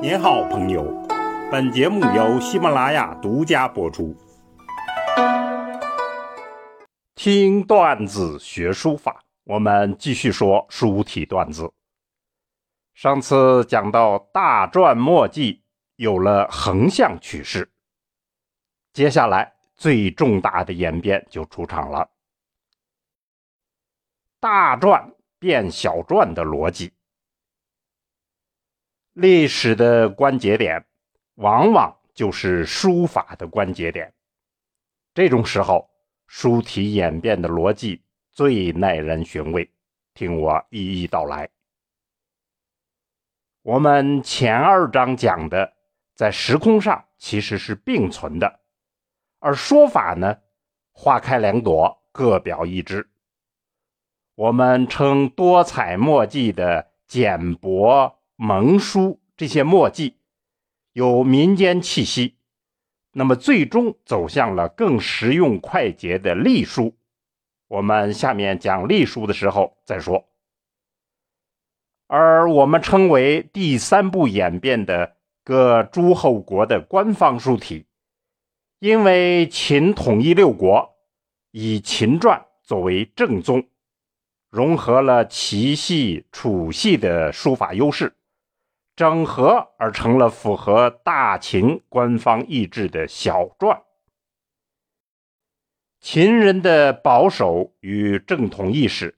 您好，朋友。本节目由喜马拉雅独家播出。听段子学书法，我们继续说书体段子。上次讲到大篆墨迹有了横向趋势，接下来最重大的演变就出场了。大篆变小篆的逻辑。历史的关节点，往往就是书法的关节点。这种时候，书体演变的逻辑最耐人寻味。听我一一道来。我们前二章讲的，在时空上其实是并存的，而说法呢，花开两朵，各表一枝。我们称多彩墨迹的简帛。蒙书这些墨迹有民间气息，那么最终走向了更实用快捷的隶书。我们下面讲隶书的时候再说。而我们称为第三步演变的各诸侯国的官方书体，因为秦统一六国，以秦篆作为正宗，融合了齐系、楚系的书法优势。整合而成了符合大秦官方意志的小篆。秦人的保守与正统意识，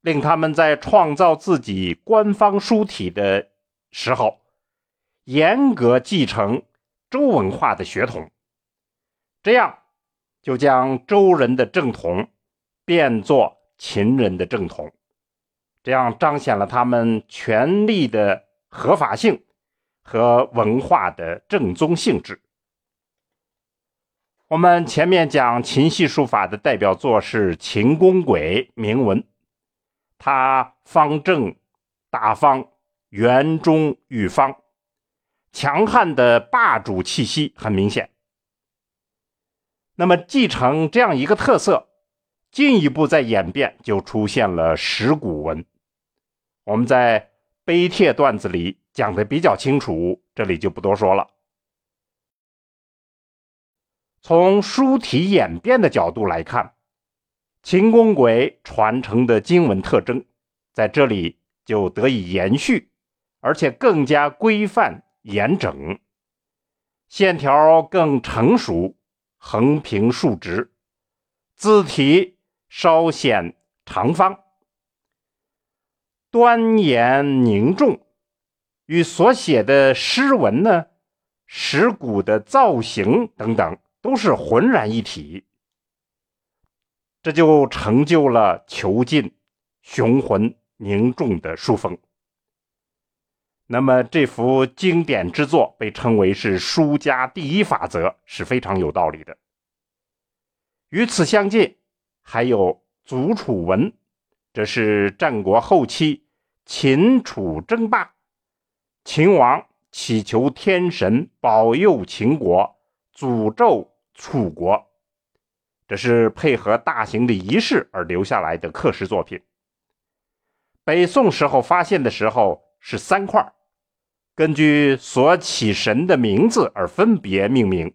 令他们在创造自己官方书体的时候，严格继承周文化的血统，这样就将周人的正统变作秦人的正统，这样彰显了他们权力的。合法性和文化的正宗性质。我们前面讲秦系书法的代表作是秦公轨铭文，它方正、大方、圆中寓方，强悍的霸主气息很明显。那么继承这样一个特色，进一步再演变，就出现了石鼓文。我们在。碑帖段子里讲的比较清楚，这里就不多说了。从书体演变的角度来看，秦公轨传承的经文特征在这里就得以延续，而且更加规范严整，线条更成熟，横平竖直，字体稍显长方。端严凝重，与所写的诗文呢、石鼓的造型等等，都是浑然一体。这就成就了遒劲、雄浑、凝重的书风。那么，这幅经典之作被称为是书家第一法则，是非常有道理的。与此相近，还有祖楚文。这是战国后期秦楚争霸，秦王祈求天神保佑秦国，诅咒楚国。这是配合大型的仪式而留下来的刻石作品。北宋时候发现的时候是三块，根据所起神的名字而分别命名。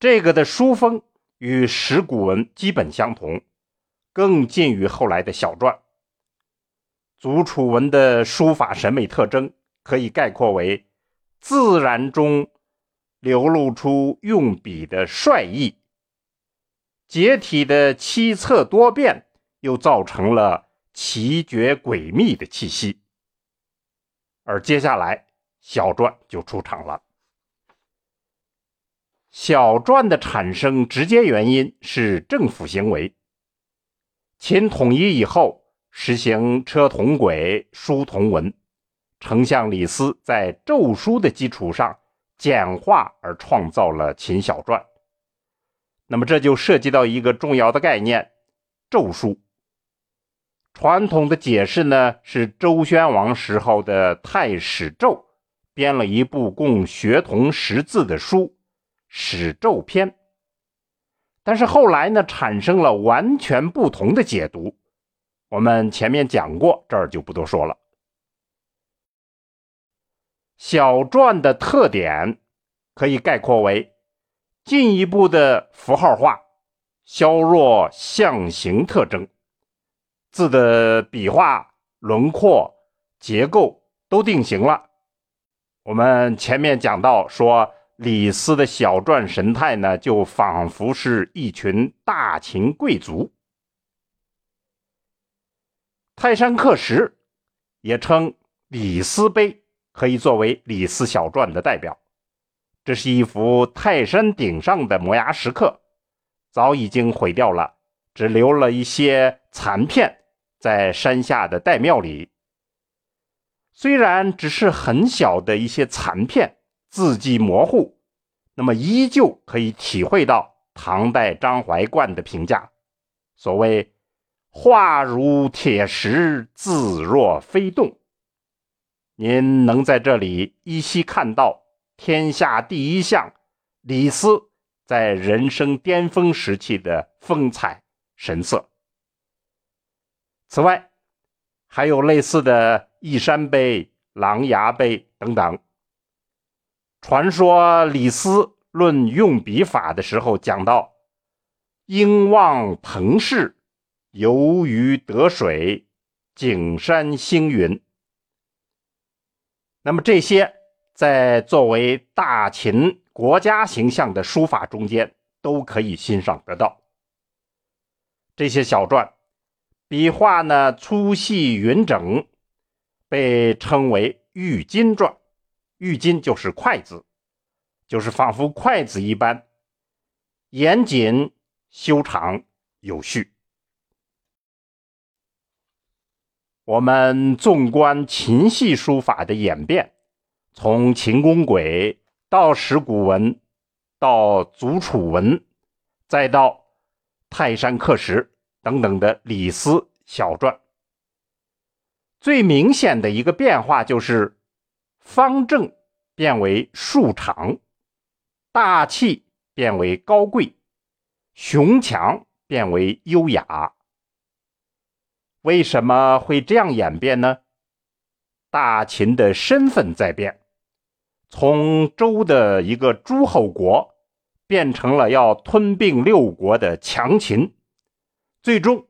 这个的书风与石鼓文基本相同。更近于后来的小篆。祖楚文的书法审美特征可以概括为：自然中流露出用笔的率意，结体的七策多变，又造成了奇绝诡秘的气息。而接下来，小篆就出场了。小篆的产生直接原因是政府行为。秦统一以后，实行车同轨、书同文。丞相李斯在咒书的基础上简化而创造了秦小篆。那么这就涉及到一个重要的概念——咒书。传统的解释呢，是周宣王时候的太史咒编了一部供学童识字的书《史咒篇》。但是后来呢，产生了完全不同的解读。我们前面讲过，这儿就不多说了。小篆的特点可以概括为进一步的符号化，削弱象形特征，字的笔画、轮廓、结构都定型了。我们前面讲到说，李斯的小篆神态呢，就仿佛是一群大秦贵族。泰山刻石，也称李斯碑。可以作为李斯小篆的代表。这是一幅泰山顶上的摩崖石刻，早已经毁掉了，只留了一些残片在山下的岱庙里。虽然只是很小的一些残片，字迹模糊，那么依旧可以体会到唐代张怀灌的评价：所谓“画如铁石，字若飞动”。您能在这里依稀看到天下第一相李斯在人生巅峰时期的风采神色。此外，还有类似的义山碑、琅琊碑等等。传说李斯论用笔法的时候讲到：“应望腾势，游鱼得水，景山星云。”那么这些在作为大秦国家形象的书法中间都可以欣赏得到。这些小篆笔画呢粗细匀整，被称为玉金篆。玉金就是筷子，就是仿佛筷子一般严谨、修长、有序。我们纵观秦系书法的演变，从秦公轨到石鼓文，到祖楚文，再到泰山刻石等等的李斯小篆，最明显的一个变化就是方正变为竖长，大气变为高贵，雄强变为优雅。为什么会这样演变呢？大秦的身份在变，从周的一个诸侯国变成了要吞并六国的强秦，最终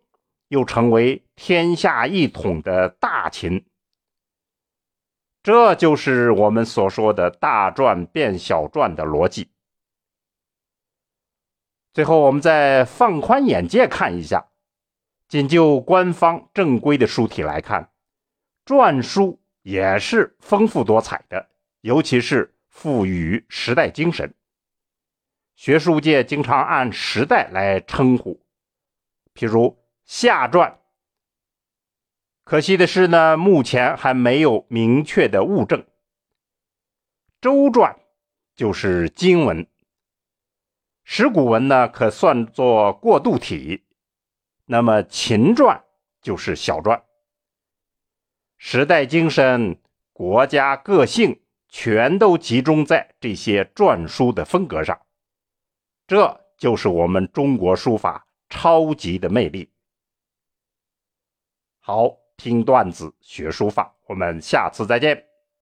又成为天下一统的大秦。这就是我们所说的大篆变小篆的逻辑。最后，我们再放宽眼界看一下。仅就官方正规的书体来看，篆书也是丰富多彩的，尤其是赋予时代精神。学术界经常按时代来称呼，譬如夏篆。可惜的是呢，目前还没有明确的物证。周篆就是金文，石鼓文呢可算作过渡体。那么秦篆就是小篆，时代精神、国家个性全都集中在这些篆书的风格上，这就是我们中国书法超级的魅力。好，听段子学书法，我们下次再见。